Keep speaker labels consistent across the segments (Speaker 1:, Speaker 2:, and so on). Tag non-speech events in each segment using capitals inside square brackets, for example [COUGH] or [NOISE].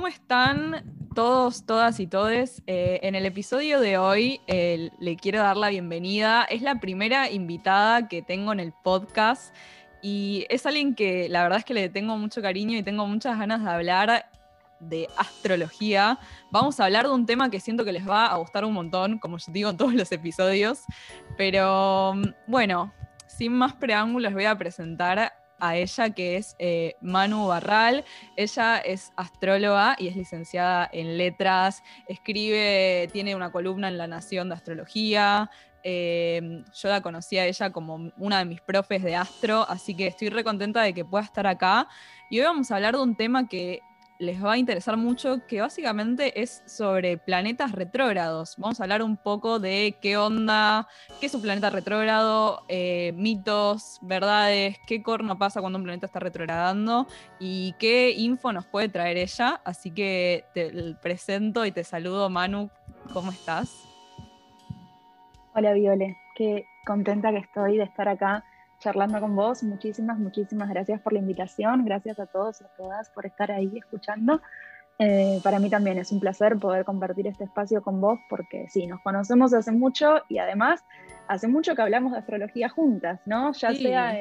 Speaker 1: ¿cómo están todos, todas y todes? Eh, en el episodio de hoy le quiero dar la bienvenida. Es la primera invitada que tengo en el podcast y es alguien que la verdad es que le tengo mucho cariño y tengo muchas ganas de hablar de astrología. Vamos a hablar de un tema que siento que les va a gustar un montón, como yo digo en todos los episodios. Pero bueno, sin más preámbulos voy a presentar a ella, que es eh, Manu Barral. Ella es astróloga y es licenciada en letras, escribe, tiene una columna en La Nación de Astrología. Eh, yo la conocí a ella como una de mis profes de astro, así que estoy re contenta de que pueda estar acá. Y hoy vamos a hablar de un tema que les va a interesar mucho, que básicamente es sobre planetas retrógrados. Vamos a hablar un poco de qué onda, qué es un planeta retrógrado, eh, mitos, verdades, qué corno pasa cuando un planeta está retrogradando y qué info nos puede traer ella. Así que te presento y te saludo, Manu. ¿Cómo estás?
Speaker 2: Hola, Viole. Qué contenta que estoy de estar acá charlando con vos. Muchísimas, muchísimas gracias por la invitación. Gracias a todos y a todas por estar ahí escuchando. Eh, para mí también es un placer poder compartir este espacio con vos porque sí, nos conocemos hace mucho y además hace mucho que hablamos de astrología juntas, ¿no? Ya sea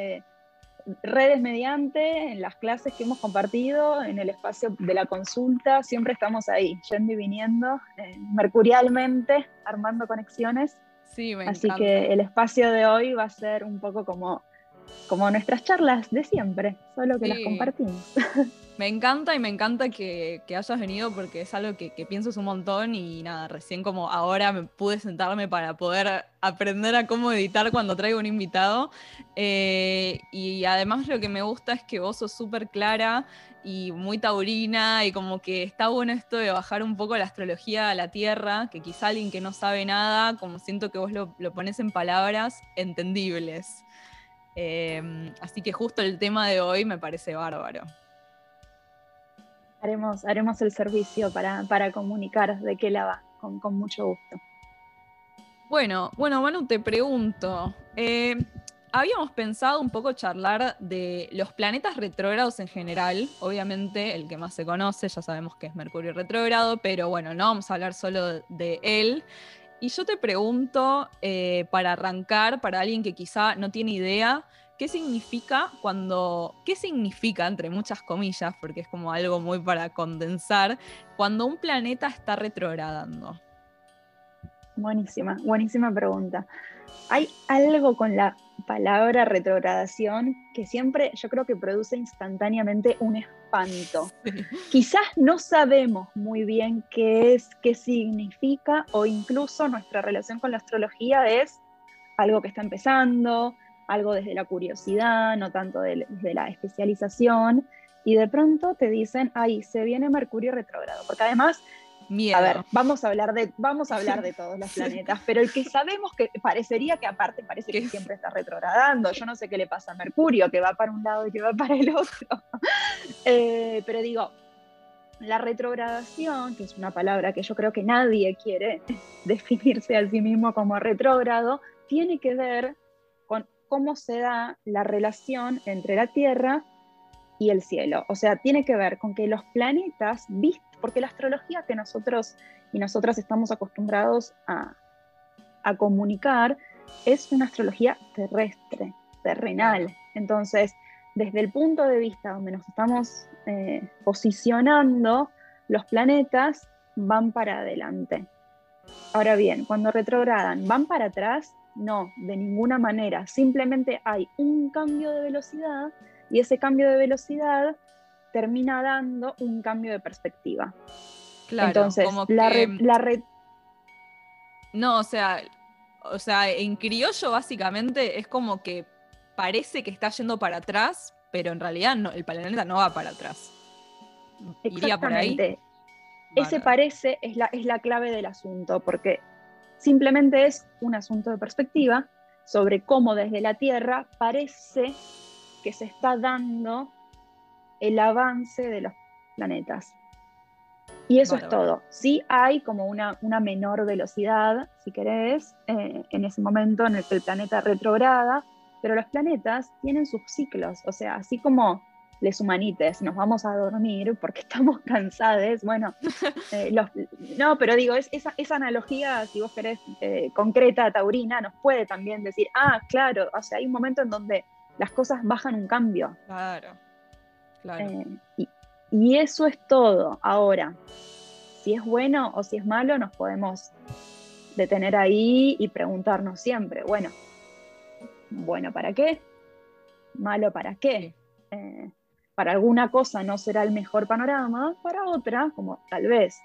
Speaker 2: redes mediante, en las clases que hemos compartido, en el espacio de la consulta, siempre estamos ahí, yendo y viniendo, eh, mercurialmente, armando conexiones.
Speaker 1: Sí, me
Speaker 2: Así que el espacio de hoy va a ser un poco como como nuestras charlas de siempre, solo que las compartimos. [LAUGHS]
Speaker 1: Me encanta y me encanta que, hayas venido porque es algo que, pienso un montón y nada, recién como ahora me pude sentarme para poder aprender a cómo editar cuando traigo un invitado. Eh, y además lo que me gusta es que vos sos súper clara y muy taurina y como que está bueno esto de bajar un poco la astrología a la tierra, que quizá alguien que no sabe nada, como siento que vos lo, lo pones en palabras entendibles. Em, así que justo el tema de hoy me parece bárbaro.
Speaker 2: Haremos, haremos el servicio para, comunicar de qué la va, con, mucho gusto.
Speaker 1: Bueno, bueno, Manu, te pregunto. Eh, habíamos pensado un poco charlar de los planetas retrógrados en general. Obviamente, el que más se conoce, ya sabemos que es Mercurio retrógrado, pero bueno, no vamos a hablar solo de él. Y yo te pregunto, eh, para arrancar, para alguien que quizá no tiene idea, ¿qué significa cuando, qué significa, entre muchas comillas, porque es como algo muy para condensar, cuando un planeta está retrogradando?
Speaker 2: Buenísima, buenísima pregunta. Hay algo con la palabra retrogradación que siempre yo creo que produce instantáneamente un espanto. [LAUGHS] Quizás no sabemos muy bien qué es, qué significa o incluso nuestra relación con la astrología es algo que está empezando, algo desde la curiosidad, no tanto desde la especialización, y de pronto te dicen, ahí se viene Mercurio retrógrado, porque además a ver, vamos a hablar de, vamos a hablar de todos los planetas, pero el que sabemos que parecería que aparte parece que siempre está retrogradando. Yo no sé qué le pasa a Mercurio, que va para un lado y que va para el otro. [LAUGHS] Eh, pero digo, la retrogradación, que es una palabra que yo creo que nadie quiere [LAUGHS] definirse a sí mismo como retrógrado, tiene que ver con cómo se da la relación entre la Tierra y el cielo. O sea, tiene que ver con que los planetas, porque la astrología que nosotros y nosotras estamos acostumbrados a, comunicar es una astrología terrestre, terrenal. Entonces, desde el punto de vista donde nos estamos eh, posicionando, los planetas van para adelante. Ahora bien, cuando retrogradan, ¿van para atrás? No, de ninguna manera. Simplemente hay un cambio de velocidad y ese cambio de velocidad termina dando un cambio de perspectiva.
Speaker 1: Claro, Entonces, la, red, No, o sea, o sea, en criollo básicamente es como que parece que está yendo para atrás, pero en realidad no, el planeta no va para atrás.
Speaker 2: Iría por ahí. Ese parece es la, es la clave del asunto, porque simplemente es un asunto de perspectiva sobre cómo desde la Tierra parece que se está dando el avance de los planetas. Y eso es todo. Sí hay como una, una menor velocidad, si querés, eh, en ese momento en el que el planeta retrograda, pero los planetas tienen sus ciclos. O sea, así como les humanites, nos vamos a dormir porque [LAUGHS] estamos cansados. Bueno, [LAUGHS] eh, no, pero digo, es, esa, esa, analogía, si vos querés, eh, concreta, taurina, nos puede también decir, ah, claro, o sea, hay un momento en donde las cosas bajan un cambio.
Speaker 1: Claro, claro.
Speaker 2: Eh, y, y eso es todo. Ahora, si es bueno o si es malo, nos podemos detener ahí y preguntarnos siempre, bueno, bueno, ¿para qué? ¿Malo para qué? Eh, para alguna cosa no será el mejor panorama, para otra, como tal vez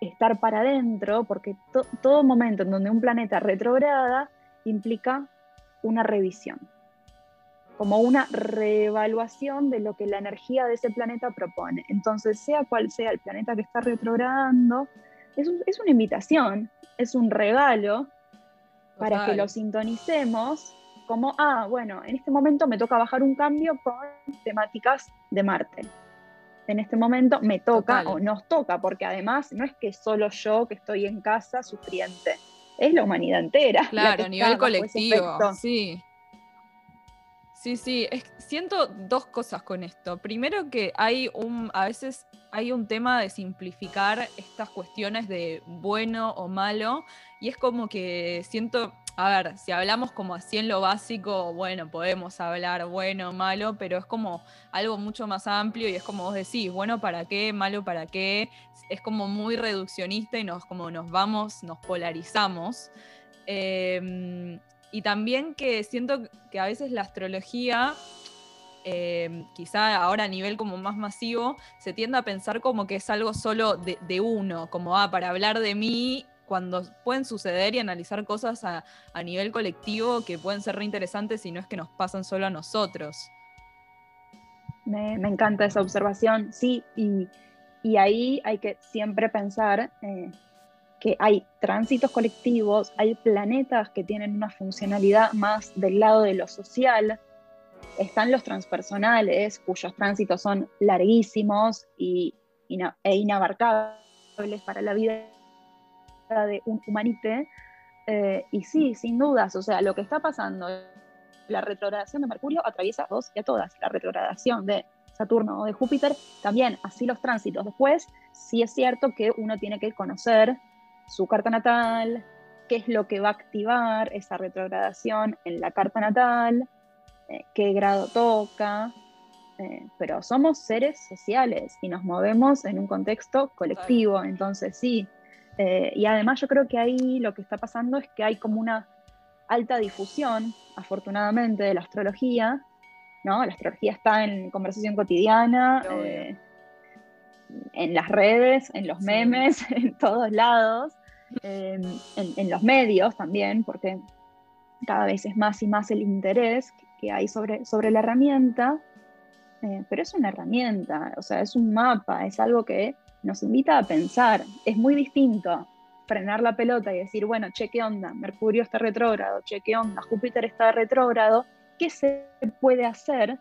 Speaker 2: estar para adentro, porque todo momento en donde un planeta retrograda implica una revisión, como una reevaluación de lo que la energía de ese planeta propone. Entonces, sea cual sea el planeta que está retrogradando, es, es una invitación, es un regalo para que lo sintonicemos como, ah, bueno, en este momento me toca bajar un cambio con temáticas de Marte. En este momento me toca o nos toca, porque además no es que solo yo que estoy en casa sufriente, es la humanidad entera.
Speaker 1: Claro, a nivel colectivo. Sí. Sí, sí, siento dos cosas con esto. Primero que hay un, a veces hay un tema de simplificar estas cuestiones de bueno o malo y es como que siento, a ver, si hablamos como así en lo básico, bueno, podemos hablar bueno o malo, pero es como algo mucho más amplio y es como vos decís, bueno para qué, malo para qué, es como muy reduccionista y nos, como nos vamos, nos polarizamos. Em, y también que siento que a veces la astrología, eh, quizá ahora a nivel como más masivo, se tiende a pensar como que es algo solo de, uno, como ah, para hablar de mí, cuando pueden suceder y analizar cosas a, nivel colectivo que pueden ser reinteresantes y no es que nos pasan solo a nosotros.
Speaker 2: Me, encanta esa observación, sí, y, ahí hay que siempre pensar eh, que hay tránsitos colectivos, hay planetas que tienen una funcionalidad más del lado de lo social, están los transpersonales, cuyos tránsitos son larguísimos y, e inabarcables para la vida de un humanite. Eh, y sí, sin dudas, o sea, lo que está pasando, la retrogradación de Mercurio atraviesa a todos y a todas, la retrogradación de Saturno o de Júpiter, también así los tránsitos. Después, sí es cierto que uno tiene que conocer su carta natal, qué es lo que va a activar esa retrogradación en la carta natal, eh, qué grado toca, eh, pero somos seres sociales y nos movemos en un contexto colectivo, entonces sí. Eh, y además yo creo que ahí lo que está pasando es que hay como una alta difusión, afortunadamente, de la astrología, ¿no? La astrología está en conversación cotidiana, en las redes, en los memes, [LAUGHS] en todos lados, en, los medios también, porque cada vez es más y más el interés que hay sobre, sobre la herramienta, eh, pero es una herramienta, o sea, es un mapa, es algo que nos invita a pensar, es muy distinto frenar la pelota y decir, bueno, che, ¿qué onda? Mercurio está retrógrado, che, ¿qué onda? Júpiter está retrógrado, ¿qué se puede hacer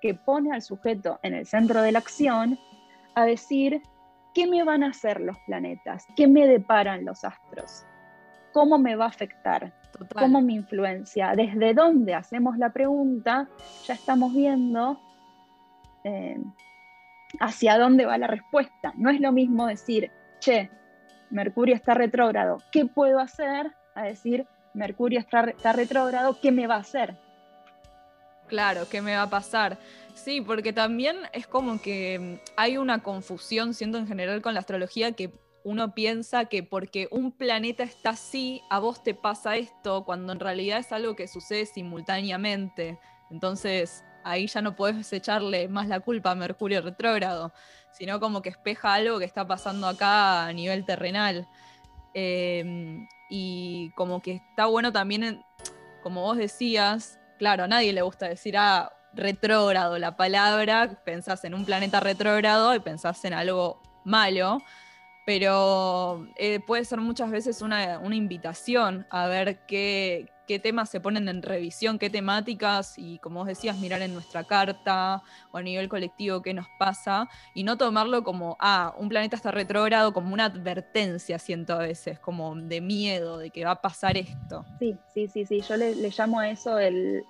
Speaker 2: que pone al sujeto en el centro de la acción a decir qué me van a hacer los planetas, qué me deparan los astros, cómo me va a afectar, cómo me influencia, desde dónde hacemos la pregunta, ya estamos viendo eh, hacia dónde va la respuesta. No es lo mismo decir, che, Mercurio está retrógrado, ¿qué puedo hacer? A decir, Mercurio está, está retrógrado, ¿qué me va a hacer?
Speaker 1: Claro, ¿qué me va a pasar? Sí, porque también es como que mm, hay una confusión, siendo en general con la astrología, que uno piensa que porque un planeta está así, a vos te pasa esto, cuando en realidad es algo que sucede simultáneamente. Entonces ahí ya no puedes echarle más la culpa a Mercurio retrógrado, sino como que espeja algo que está pasando acá a nivel terrenal. Em, y como que está bueno también, como vos decías, claro, a nadie le gusta decir, ah, retrógrado la palabra, pensás en un planeta retrógrado y pensás en algo malo, pero eh, puede ser muchas veces una, invitación a ver qué, qué, temas se ponen en revisión, qué temáticas, y como vos decías, mirar en nuestra carta o a nivel colectivo qué nos pasa, y no tomarlo como, ah, un planeta está retrógrado, como una advertencia, siento a veces, como de miedo, de que va a pasar esto.
Speaker 2: Sí, sí, sí, sí, yo le, llamo a eso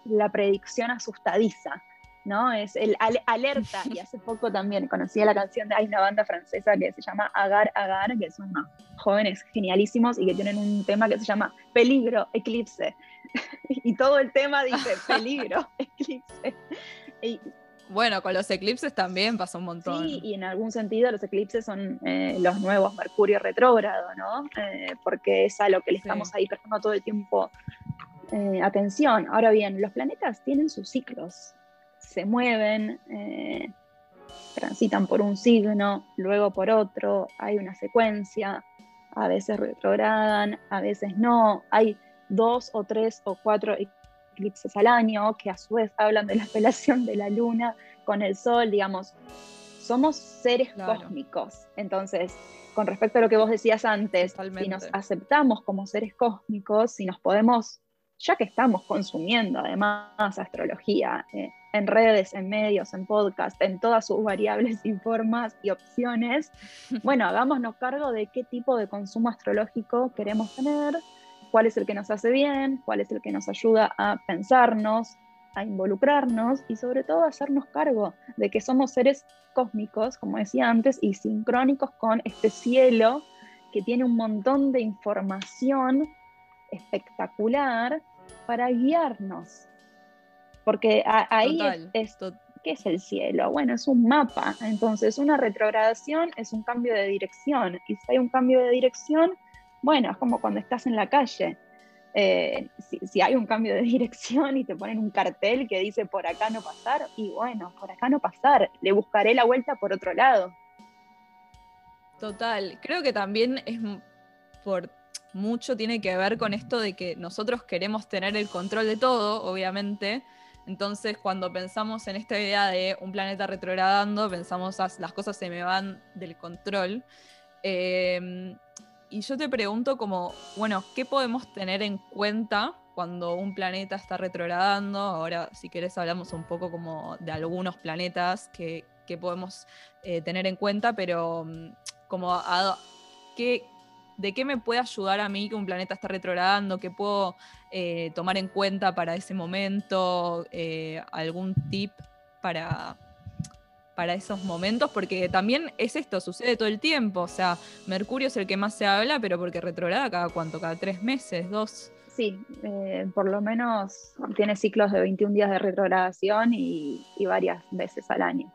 Speaker 2: la predicción asustadiza. ¿No? Es el alerta. Y hace poco también conocí la canción de, hay una banda francesa que se llama Agar Agar, que son unos jóvenes genialísimos y que tienen un tema que se llama Peligro, Eclipse. [LAUGHS] y todo el tema dice [LAUGHS] peligro, eclipse.
Speaker 1: bueno, con los eclipses también pasa un montón.
Speaker 2: Sí, y en algún sentido los eclipses son eh, los nuevos Mercurio retrógrado, ¿no? Eh, porque es a lo que le estamos ahí prestando todo el tiempo eh, atención. Ahora bien, los planetas tienen sus ciclos, se mueven, transitan por un signo, luego por otro, hay una secuencia, a veces retrogradan, a veces no, hay dos o tres o cuatro eclipses al año, que a su vez hablan de la relación de la luna con el sol, digamos, somos seres cósmicos. Entonces, con respecto a lo que vos decías antes, si nos aceptamos como seres cósmicos, si nos podemos, ya que estamos consumiendo además astrología eh, en redes, en medios, en podcast, en todas sus variables y formas y opciones, [LAUGHS] bueno, hagámonos cargo de qué tipo de consumo astrológico queremos tener, cuál es el que nos hace bien, cuál es el que nos ayuda a pensarnos, a involucrarnos y sobre todo a hacernos cargo de que somos seres cósmicos, como decía antes, y sincrónicos con este cielo que tiene un montón de información espectacular para guiarnos. Porque ahí es, ¿qué es el cielo? Bueno, es un mapa. Entonces, una retrogradación es un cambio de dirección. Y si hay un cambio de dirección, bueno, es como cuando estás en la calle. Eh, si, hay un cambio de [LAUGHS] dirección y te ponen un cartel que dice por acá no pasar, y bueno, por acá no pasar, le buscaré la vuelta por otro lado.
Speaker 1: Total, creo que también es por mucho tiene que ver con esto de que nosotros queremos tener el control de todo, obviamente. Entonces, cuando pensamos en esta idea de un planeta retrogradando, pensamos las cosas se me van del control. Eh, y yo te pregunto como, bueno, ¿qué podemos tener en cuenta cuando un planeta está retrogradando? Ahora, si querés, hablamos un poco como de algunos planetas que, podemos eh, tener en cuenta, pero mm, como ¿qué, ¿de qué me puede ayudar a mí que un planeta está retrogradando? ¿Qué puedo eh, tomar en cuenta para ese momento? Eh, ¿Algún tip para, para esos momentos, porque también es esto, sucede todo el tiempo. O sea, Mercurio es el que más se habla, pero porque retrograda cada cuánto, cada tres meses, dos.
Speaker 2: Sí, eh, por lo menos tiene ciclos de 21 días de retrogradación y, varias veces al año.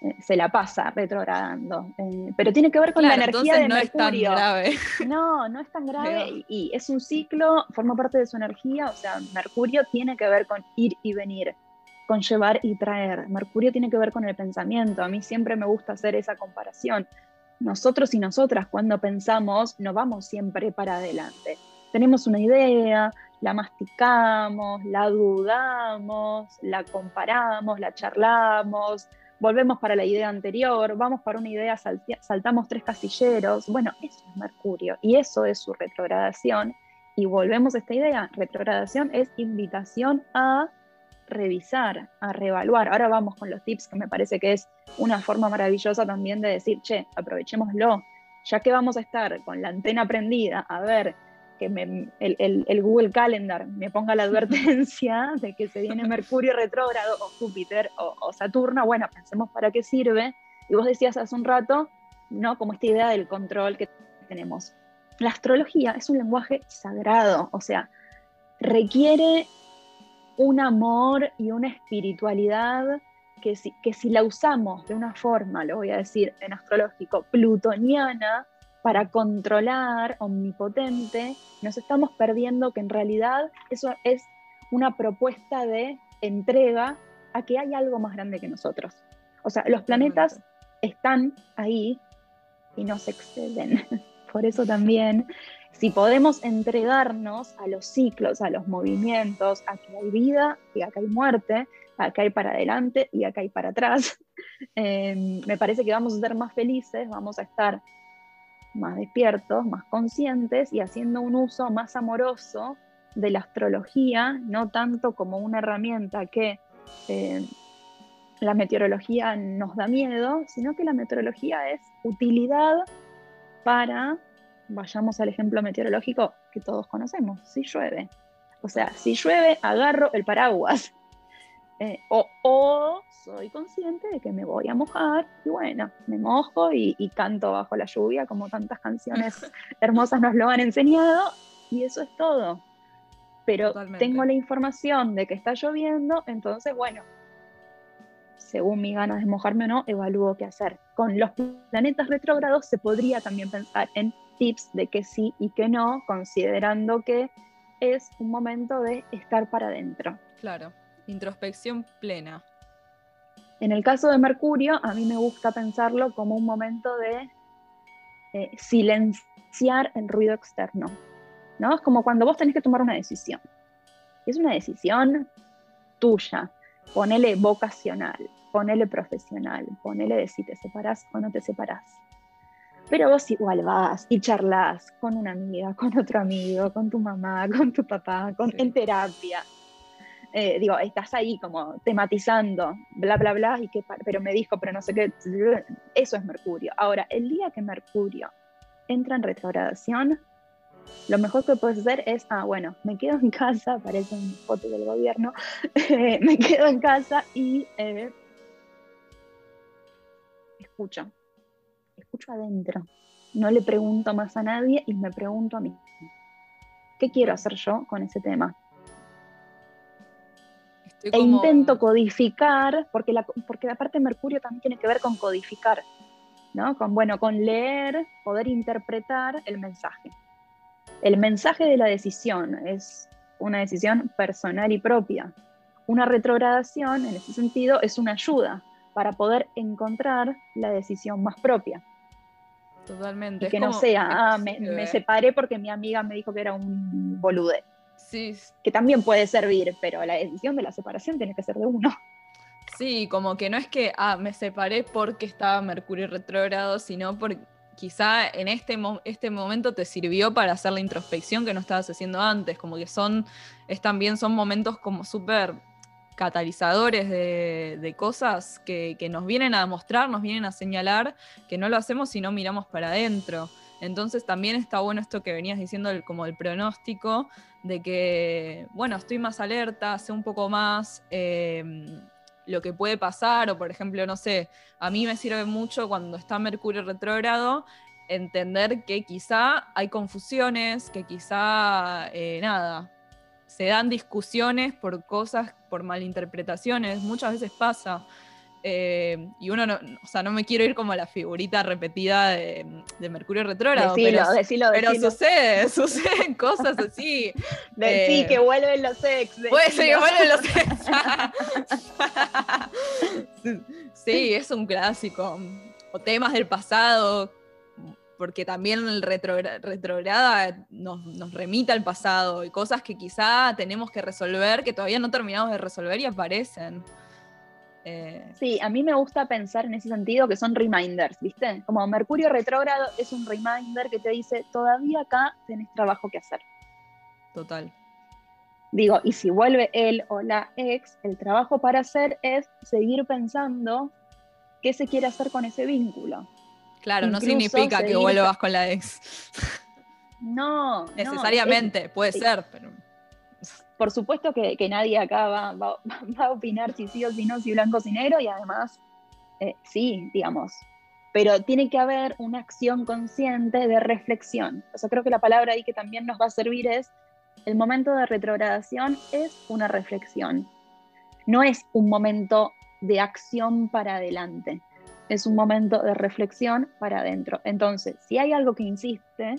Speaker 2: Eh, se la pasa retrogradando. Eh, pero tiene que ver con la energía de
Speaker 1: no
Speaker 2: Mercurio.
Speaker 1: Es tan grave.
Speaker 2: No, no es tan grave y es un ciclo, forma parte de su energía. O sea, Mercurio tiene que ver con ir y venir con llevar y traer. Mercurio tiene que ver con el pensamiento. A mí siempre me gusta hacer esa comparación. Nosotros y nosotras cuando pensamos no vamos siempre para adelante. Tenemos una idea, la masticamos, la dudamos, la comparamos, la charlamos, volvemos para la idea anterior, vamos para una idea, saltamos tres casilleros. Bueno, eso es Mercurio y eso es su retrogradación. Y volvemos a esta idea. Retrogradación es invitación a revisar, a reevaluar. Ahora vamos con los tips, que me parece que es una forma maravillosa también de decir, che, aprovechémoslo, ya que vamos a estar con la antena prendida, a ver que el, Google Calendar me ponga la advertencia [LAUGHS] de que se viene Mercurio retrógrado o Júpiter o, o Saturno, bueno, pensemos para qué sirve. Y vos decías hace un rato, ¿no? Como esta idea del control que tenemos. La astrología es un lenguaje sagrado, o sea, requiere un amor y una espiritualidad que si, que si la usamos de una forma, lo voy a decir en astrológico, plutoniana, para controlar, omnipotente, nos estamos perdiendo que en realidad eso es una propuesta de entrega a que hay algo más grande que nosotros. O sea, los planetas están ahí y nos exceden. [LAUGHS] Por eso también si podemos entregarnos a los ciclos, a los movimientos, a que hay vida y acá hay muerte, a que hay para adelante y acá hay para atrás, [LAUGHS] em, me parece que vamos a ser más felices, vamos a estar más despiertos, más conscientes y haciendo un uso más amoroso de la astrología, no tanto como una herramienta que em, la meteorología nos da miedo, sino que la meteorología es utilidad para vayamos al ejemplo meteorológico que todos conocemos, si llueve. O sea, si llueve, agarro el paraguas. Eh, o, soy consciente de que me voy a mojar y bueno, me mojo y, canto bajo la lluvia como tantas canciones [LAUGHS] hermosas nos lo han enseñado y eso es todo. Pero tengo la información de que está lloviendo, entonces bueno, según mis ganas de mojarme o no, evalúo qué hacer. Con los planetas retrógrados se podría también pensar en tips de que sí y que no, considerando que es un momento de estar para adentro.
Speaker 1: Claro. Introspección plena.
Speaker 2: En el caso de Mercurio, a mí me gusta pensarlo como un momento de eh, silenciar el ruido externo. ¿no? Es como cuando vos tenés que tomar una decisión. Es una decisión tuya. Ponele vocacional, ponele profesional, ponele de si te separás o no te separás. Pero vos igual vas y charlas con una amiga, con otro amigo, con tu mamá, con tu papá, con, en terapia. Eh, digo, estás ahí como tematizando, bla, bla, bla, y que, pero me dijo, pero no sé qué, eso es Mercurio. Ahora, el día que Mercurio entra en retrogradación, lo mejor que puedes hacer es, ah, bueno, me quedo en casa, parece un foto del gobierno, [LAUGHS] me quedo en casa y eh, escucho, escucho adentro. No le pregunto más a nadie y me pregunto a mí, ¿qué quiero hacer yo con ese tema? E intento codificar, porque la, porque parte Mercurio también tiene que ver con codificar, ¿no? Con, bueno, con leer, poder interpretar el mensaje. El mensaje de la decisión es una decisión personal y propia. Una retrogradación, en ese sentido, es una ayuda para poder encontrar la decisión más propia.
Speaker 1: Totalmente.
Speaker 2: que no sea, ah, me, me, separé porque mi amiga me dijo que era un bolude. Que también puede servir, pero la decisión de la separación tiene que ser de uno. [LAUGHS]
Speaker 1: Sí, como que no es que, ah, me separé porque estaba Mercurio retrógrado, sino porque quizá en este, este momento te sirvió para hacer la introspección que no estabas haciendo antes, como que son, es también son momentos como súper catalizadores de, cosas que, que, nos vienen a mostrar, nos vienen a señalar que no lo hacemos si no miramos para adentro. Entonces también está bueno esto que venías diciendo, como el pronóstico, de que, bueno, estoy más alerta, sé un poco más em, lo que puede pasar, o por ejemplo, no sé, a mí me sirve mucho cuando está Mercurio retrógrado entender que quizá hay confusiones, que quizá, eh, nada, se dan discusiones por cosas, por malinterpretaciones, muchas veces pasa. Eh, y uno no, o sea, no me quiero ir como a la figurita repetida de, Mercurio retrógrado. pero, pero sucede, [LAUGHS] suceden cosas [LAUGHS] así.
Speaker 2: De, eh, que vuelven los ex.
Speaker 1: Puede ser que vuelven los ex. [LAUGHS] sí, es un clásico. O temas del pasado, porque también el retrograda nos, nos remita al pasado y cosas que quizá tenemos que resolver, que todavía no terminamos de resolver y aparecen.
Speaker 2: Eh, sí, a mí me gusta pensar en ese sentido que son reminders, ¿viste? Como Mercurio retrógrado es un reminder que te dice, todavía acá tenés trabajo que hacer.
Speaker 1: Total.
Speaker 2: Digo, y si vuelve él o la ex, el trabajo para hacer es seguir pensando qué se quiere hacer con ese vínculo.
Speaker 1: Claro, no significa que vuelvas con la ex.
Speaker 2: No.
Speaker 1: Necesariamente, puede ser, pero
Speaker 2: por supuesto que, nadie acá [LAUGHS] va, a opinar si sí o si no, si blanco o si negro, y además, eh, sí, digamos, pero tiene que haber una acción consciente de reflexión. O sea, creo que la palabra ahí que también nos va a servir es, el momento de retrogradación es una reflexión, no es un momento de acción para adelante, es un momento de reflexión para adentro. Entonces, si hay algo que insiste,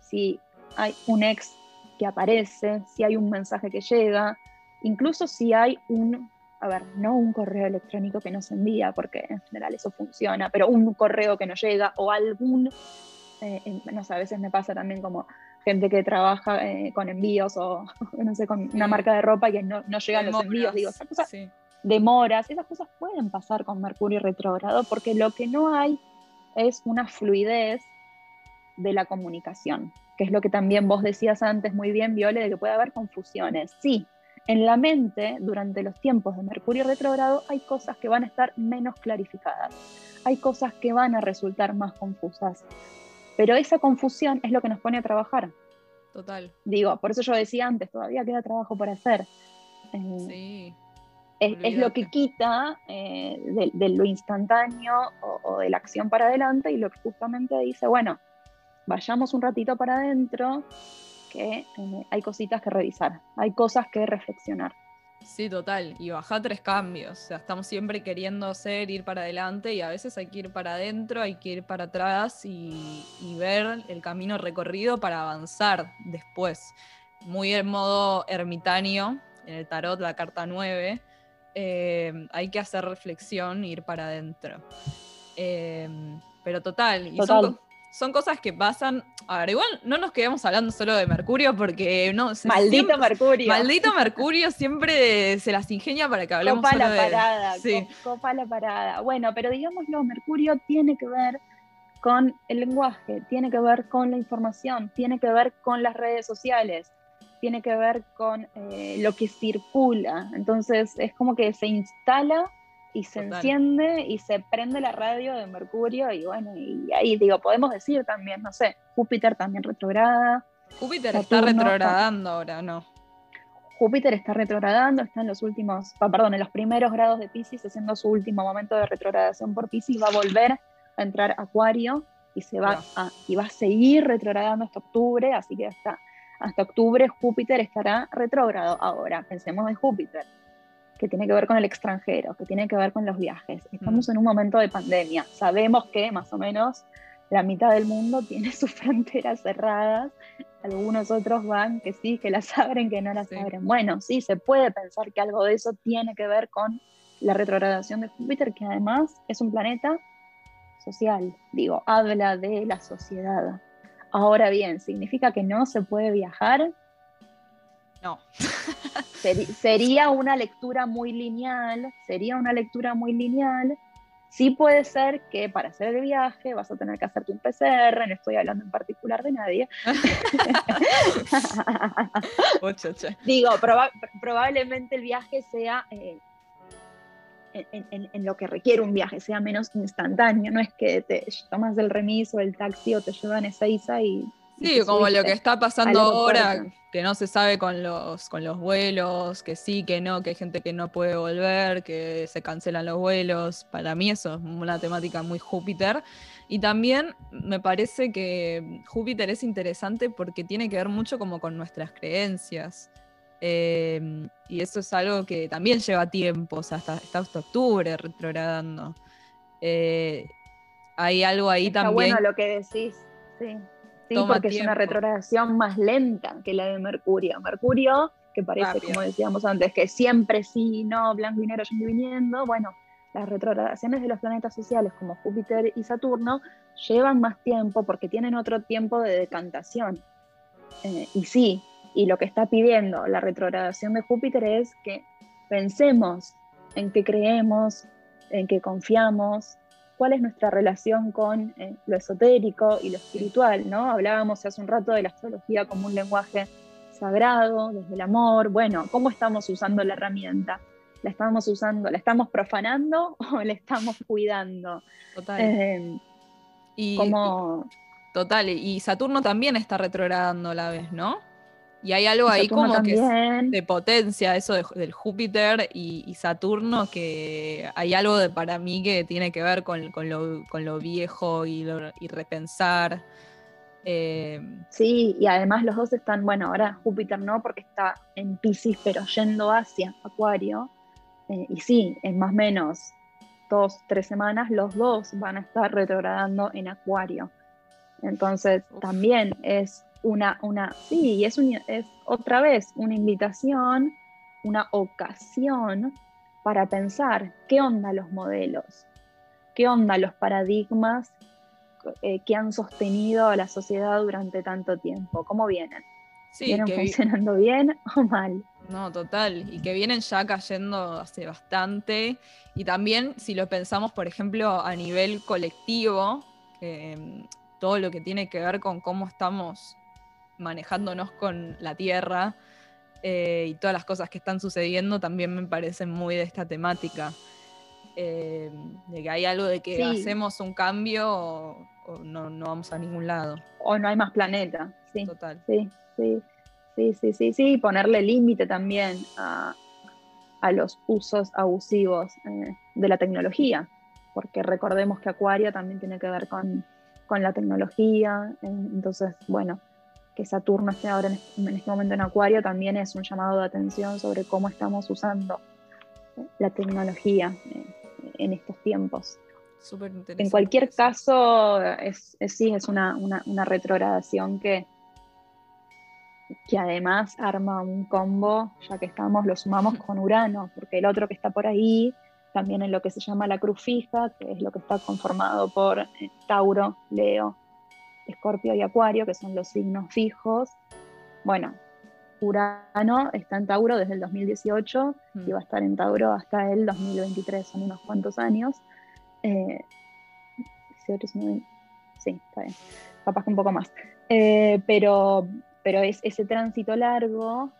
Speaker 2: si hay un ex aparece, si hay un mensaje que llega, incluso si hay un, a ver, no un correo electrónico que nos envía, porque en general eso funciona, pero un correo que nos llega o algún, eh, no sé, a veces me pasa también como gente que trabaja eh, con envíos o, [LAUGHS] no sé, con una marca de ropa y que no, no llegan los envíos, digo, esas cosas, demoras, esas cosas pueden pasar con Mercurio retrógrado, porque lo que no hay es una fluidez de la comunicación que es lo que también vos decías antes muy bien, Viole, de que puede haber confusiones. Sí, en la mente, durante los tiempos de Mercurio retrógrado, hay cosas que van a estar menos clarificadas, hay cosas que van a resultar más confusas, pero esa confusión es lo que nos pone a trabajar.
Speaker 1: Total.
Speaker 2: Digo, por eso yo decía antes, todavía queda trabajo por hacer. Eh,
Speaker 1: sí.
Speaker 2: es, lo que quita eh, de, lo instantáneo o, de la acción para adelante y lo que justamente dice, bueno, vayamos un ratito para adentro, que eh, hay cositas que revisar, hay cosas que reflexionar.
Speaker 1: Sí, total. Y baja tres cambios. O sea, estamos siempre queriendo hacer, ir para adelante y a veces hay que ir para adentro, hay que ir para atrás y, ver el camino recorrido para avanzar después. Muy en modo ermitaño, en el tarot, la carta 9. Eh, hay que hacer reflexión e ir para adentro. Eh, pero total, y
Speaker 2: total
Speaker 1: son cosas que pasan. A ver, igual no nos quedemos hablando solo de Mercurio porque no.
Speaker 2: Maldito Mercurio.
Speaker 1: Maldito Mercurio siempre se las ingenia para que hablemos
Speaker 2: copa
Speaker 1: la
Speaker 2: parada, [LAUGHS] copa la parada. Bueno, pero digámoslo, Mercurio tiene que ver con el lenguaje, tiene que ver con la información, tiene que ver con las redes sociales, tiene que ver con eh, lo que circula. Entonces es como que se instala y se enciende y se prende la radio de Mercurio y bueno, y ahí digo, podemos decir también, no sé, Júpiter también retrograda.
Speaker 1: Júpiter está retrogradando ahora, ¿no?
Speaker 2: Júpiter está retrogradando, está en los últimos, perdón, en los primeros grados de Pisces, haciendo su último momento de retrogradación por Pisces, va a volver a entrar Acuario y se va a, y va a seguir retrogradando hasta octubre, así que hasta, hasta octubre Júpiter estará retrógrado. Ahora, pensemos en Júpiter que tiene que ver con el extranjero, que tiene que ver con los viajes. Estamos mm. en un momento de pandemia. Sabemos que más o menos la mitad del mundo [LAUGHS] tiene sus fronteras cerradas. Algunos otros van que sí, que las abren, que no las abren. Bueno, sí, se puede pensar que algo de eso tiene que ver con la retrogradación de Júpiter, que además es un planeta social. Digo, habla de la sociedad. Ahora bien, ¿significa que no se puede viajar?
Speaker 1: No.
Speaker 2: sería una lectura muy lineal, sería una lectura muy lineal. Sí puede ser que para hacer el viaje vas a tener que hacerte un PCR, no estoy hablando en particular de nadie. [LAUGHS] Digo, probablemente el viaje sea eh, en, lo que requiere un viaje, sea menos instantáneo, no es que te tomas el remiso, el taxi o te llevan a Ezeiza y
Speaker 1: Sí, como lo que está pasando ahora, que no se sabe con los, con los vuelos, que sí, que no, que hay gente que no puede volver, que se cancelan los vuelos. Para mí eso es una temática muy Júpiter. Y también me parece que Júpiter es interesante porque tiene que ver mucho como con nuestras creencias. Em, y eso es algo que también lleva tiempo, o sea, hasta, hasta octubre retrogradando. Eh, hay algo ahí
Speaker 2: Está
Speaker 1: también.
Speaker 2: bueno lo que decís, sí porque es una retrogradación más lenta que la de Mercurio. Mercurio, que parece, como decíamos antes, que siempre sí, no, blanco y negro yendo y viniendo, bueno, las retrogradaciones de los planetas sociales como Júpiter y Saturno llevan más tiempo porque tienen otro tiempo de decantación. Eh, y sí, y lo que está pidiendo la retrogradación de Júpiter es que pensemos en que creemos, en que confiamos, cuál es nuestra relación con eh, lo esotérico y lo espiritual, ¿no? Hablábamos hace un rato de la astrología como un lenguaje sagrado, desde el amor. Bueno, ¿cómo estamos usando la herramienta? ¿La estamos usando, la estamos profanando [LAUGHS] o la estamos cuidando?
Speaker 1: Total. Eh, y, como... total, y Saturno también está retrogradando a la vez, ¿no? Y hay algo ahí como que de potencia, eso del Júpiter y, Saturno, que hay algo de, para mí que tiene que ver con, lo, viejo y, repensar.
Speaker 2: Eh, sí, y además los dos están, bueno, ahora Júpiter no, porque está en Pisces, pero yendo hacia Acuario. Eh, y sí, en más o menos dos, tres semanas, los dos van a estar retrogradando en Acuario. Entonces, también es una, una sí, es, es otra vez una invitación, una ocasión para pensar qué onda los modelos, qué onda los paradigmas eh, que han sostenido a la sociedad durante tanto tiempo, cómo vienen. ¿Vienen funcionando bien o mal?
Speaker 1: No, total. Y que vienen ya cayendo hace bastante. Y también, si lo pensamos, por ejemplo, a nivel colectivo, mm, todo lo que tiene que ver con cómo estamos manejándonos con la Tierra eh, y todas las cosas que están sucediendo también me parecen muy de esta temática. Eh, de que hay algo de que hacemos un cambio o, no, vamos a ningún lado.
Speaker 2: O no hay más planeta, sí. Total. Sí, sí, sí, sí, sí, sí. ponerle límite también a, a los usos abusivos eh, de la tecnología, porque recordemos que Acuario también tiene que ver con, la tecnología, entonces, bueno, que Saturno esté ahora en, este momento en Acuario también es un llamado de atención sobre cómo estamos usando la tecnología en estos tiempos. En cualquier caso, es, sí, es una, retrogradación que, que además arma un combo, ya que estamos, lo sumamos [LAUGHS] con Urano, porque el otro que está por ahí, también en lo que se llama la cruz fija, que es lo que está conformado por eh, Tauro, Leo, Escorpio y Acuario, que son los signos fijos. Bueno, Urano está en Tauro desde el 2018 y mm. va a estar en Tauro hasta el 2023, son unos cuantos años. Eh, sí, está bien. Capaz que un poco más. Eh, pero, pero es ese tránsito largo,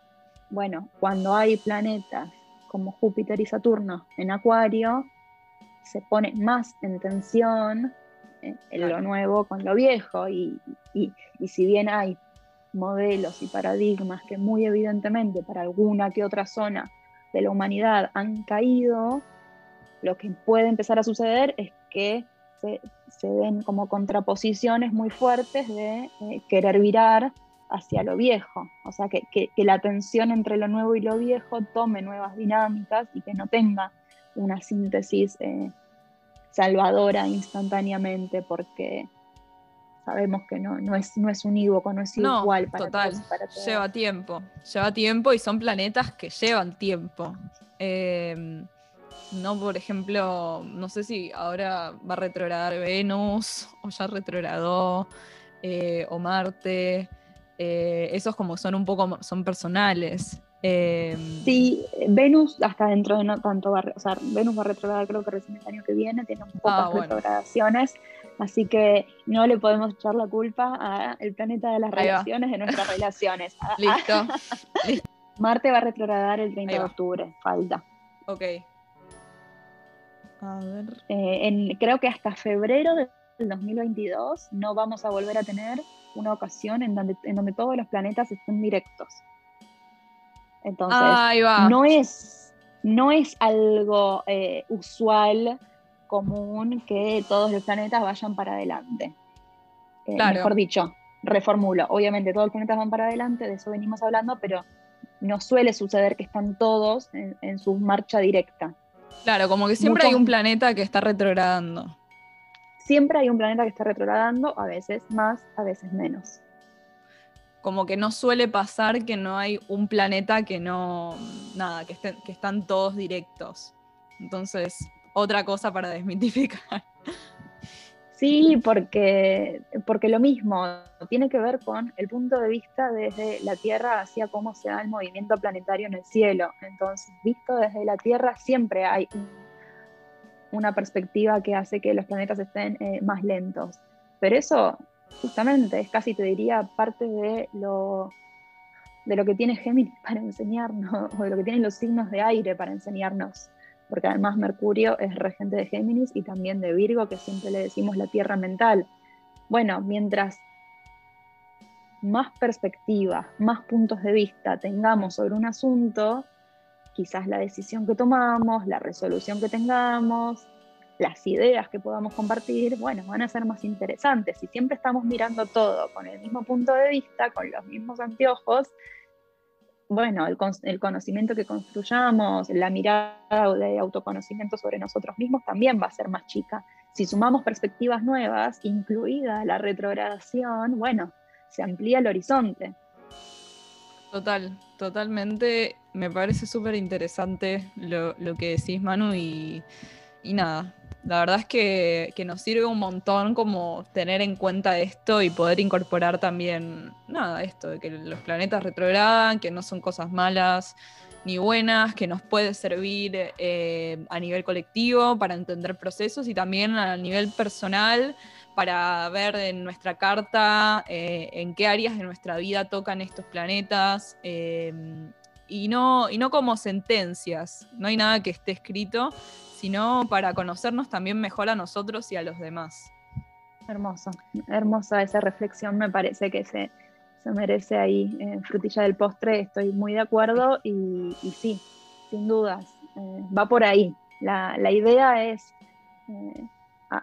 Speaker 2: bueno, cuando hay planetas como Júpiter y Saturno en Acuario, se pone más en tensión eh, lo nuevo con lo viejo. Y, y, si bien hay modelos y paradigmas que muy evidentemente para alguna que otra zona de la humanidad han caído, lo que puede empezar a suceder es que se, se den como contraposiciones muy fuertes de eh, querer virar hacia lo viejo, o sea, que, la tensión entre lo nuevo y lo viejo tome nuevas dinámicas y que no tenga una síntesis eh, salvadora instantáneamente, porque sabemos que no, no, es, no es unívoco, no es igual
Speaker 1: para total. Lleva tiempo, lleva tiempo y son planetas que llevan tiempo. Eh, no, por ejemplo, no sé si ahora va a retrogradar Venus o ya retrogradó eh, o Marte. Eh, esos como son un poco, son personales.
Speaker 2: Eh, sí, Venus hasta dentro de no tanto va, o sea, Venus va a retrogradar creo que recién el año que viene, tiene pocas ah, retrogradaciones, así que no le podemos echar la culpa al planeta de las relaciones, de nuestras [LAUGHS] relaciones.
Speaker 1: Listo. [LAUGHS]
Speaker 2: Marte va a retrogradar el 30 de octubre, falta.
Speaker 1: Ok.
Speaker 2: Eh, creo que hasta febrero del 2022 no vamos a volver a tener una ocasión en donde, en donde todos los planetas estén directos. Entonces, No, es, no es algo eh, usual, común, que todos los planetas vayan para adelante. Eh, mejor dicho, reformulo. Obviamente todos los planetas van para adelante, de eso venimos hablando, pero no suele suceder que están todos en su marcha directa.
Speaker 1: Claro, como que siempre hay un planeta que está retrogradando.
Speaker 2: Siempre hay un planeta que está retrogradando, a veces más, a veces menos.
Speaker 1: Como que no suele pasar que no hay un planeta que no. Nada, que, estén, que están todos directos. Entonces, otra cosa para desmitificar.
Speaker 2: Sí, porque, porque lo mismo tiene que ver con el punto de vista desde la Tierra hacia cómo se da el movimiento planetario en el cielo. Entonces, visto desde la Tierra, siempre hay una perspectiva que hace que los planetas estén eh, más lentos. Pero eso, justamente, es casi, te diría, parte de lo, de lo que tiene Géminis [LAUGHS] para enseñarnos, o de lo que tienen los signos de aire para enseñarnos porque además Mercurio es regente de Géminis y también de Virgo, que siempre le decimos la tierra mental. Bueno, mientras más perspectiva, más puntos de vista tengamos sobre un asunto, quizás la decisión que tomamos, la resolución que tengamos, las ideas que podamos compartir, bueno, van a ser más interesantes. Si siempre estamos mirando todo con el mismo punto de vista, con los mismos anteojos, bueno, el, conocimiento que construyamos, la mirada de autoconocimiento sobre nosotros mismos también va a ser más chica. Si sumamos perspectivas nuevas, incluida la retrogradación, bueno, se amplía el horizonte.
Speaker 1: Total, totalmente. Me parece súper interesante lo, que decís, Manu, y, y nada, la verdad es que, nos sirve un montón como tener en cuenta esto y poder incorporar también, nada, esto, de que los planetas retrogradan, que no son cosas malas ni buenas, que nos puede servir eh, a nivel colectivo para entender procesos y también a nivel personal para ver en nuestra carta eh, en qué áreas de nuestra vida tocan estos planetas. Eh, y no, y no como sentencias, no hay nada que esté escrito, sino para conocernos también mejor a nosotros y a los demás.
Speaker 2: Hermoso, hermosa esa reflexión, me parece que se, merece ahí, frutilla del postre, estoy muy de acuerdo y, sí, sin dudas, eh, va por ahí. La, idea es, eh,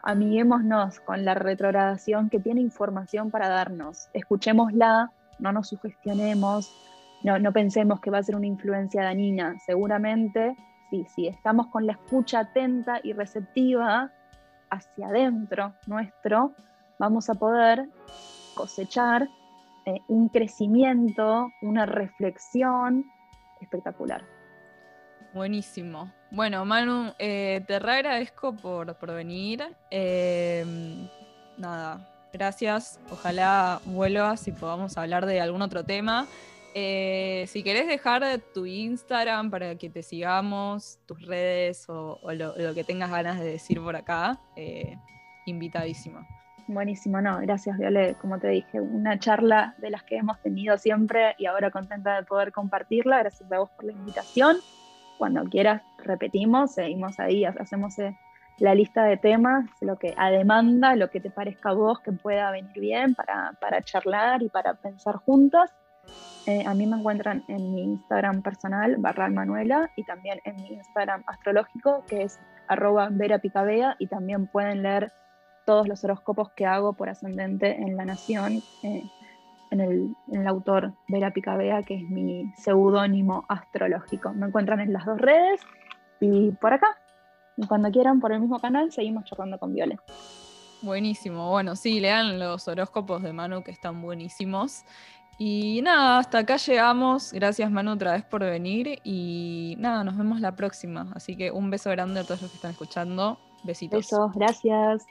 Speaker 2: amiguémonos con la retrogradación que tiene información para darnos. Escuchémosla, no nos sugestionemos, no, no pensemos que va a ser una influencia dañina. Seguramente, sí, si estamos con la escucha atenta y receptiva hacia adentro nuestro, vamos a poder cosechar eh, un crecimiento, una reflexión espectacular.
Speaker 1: Buenísimo. Bueno, Manu, eh, te agradezco por, por venir. Em, nada, gracias. Ojalá vuelvas y podamos hablar de algún otro tema. Eh, si querés dejar tu Instagram para que te sigamos, tus redes o, lo, que tengas ganas de decir por acá, eh.
Speaker 2: Buenísimo, no, gracias Viole, como te dije, una charla de las que hemos tenido siempre y ahora contenta de poder compartirla, gracias a vos por la invitación. Cuando quieras, repetimos, seguimos ahí, hacemos eh, la lista de temas, lo que a demanda, lo que te parezca a vos que pueda venir bien para, para charlar y para pensar juntas. Eh, a mí me encuentran en mi Instagram personal, barral Manuela, y también en mi Instagram astrológico, que es arroba verapicabea, y también pueden leer todos los horóscopos que hago por ascendente en La Nación, eh, en, el, autor Vera Picabea, que es mi seudónimo astrológico. Me encuentran en las dos redes y por acá. Y cuando quieran, por el mismo canal, seguimos chocando con Viole.
Speaker 1: Buenísimo. Bueno, sí, lean los horóscopos de Manu que están buenísimos. Y nada, hasta acá llegamos. Gracias Manu otra vez por venir y nada, nos vemos la próxima. Así que un beso grande a todos los que están escuchando. Besitos.
Speaker 2: Besos, gracias.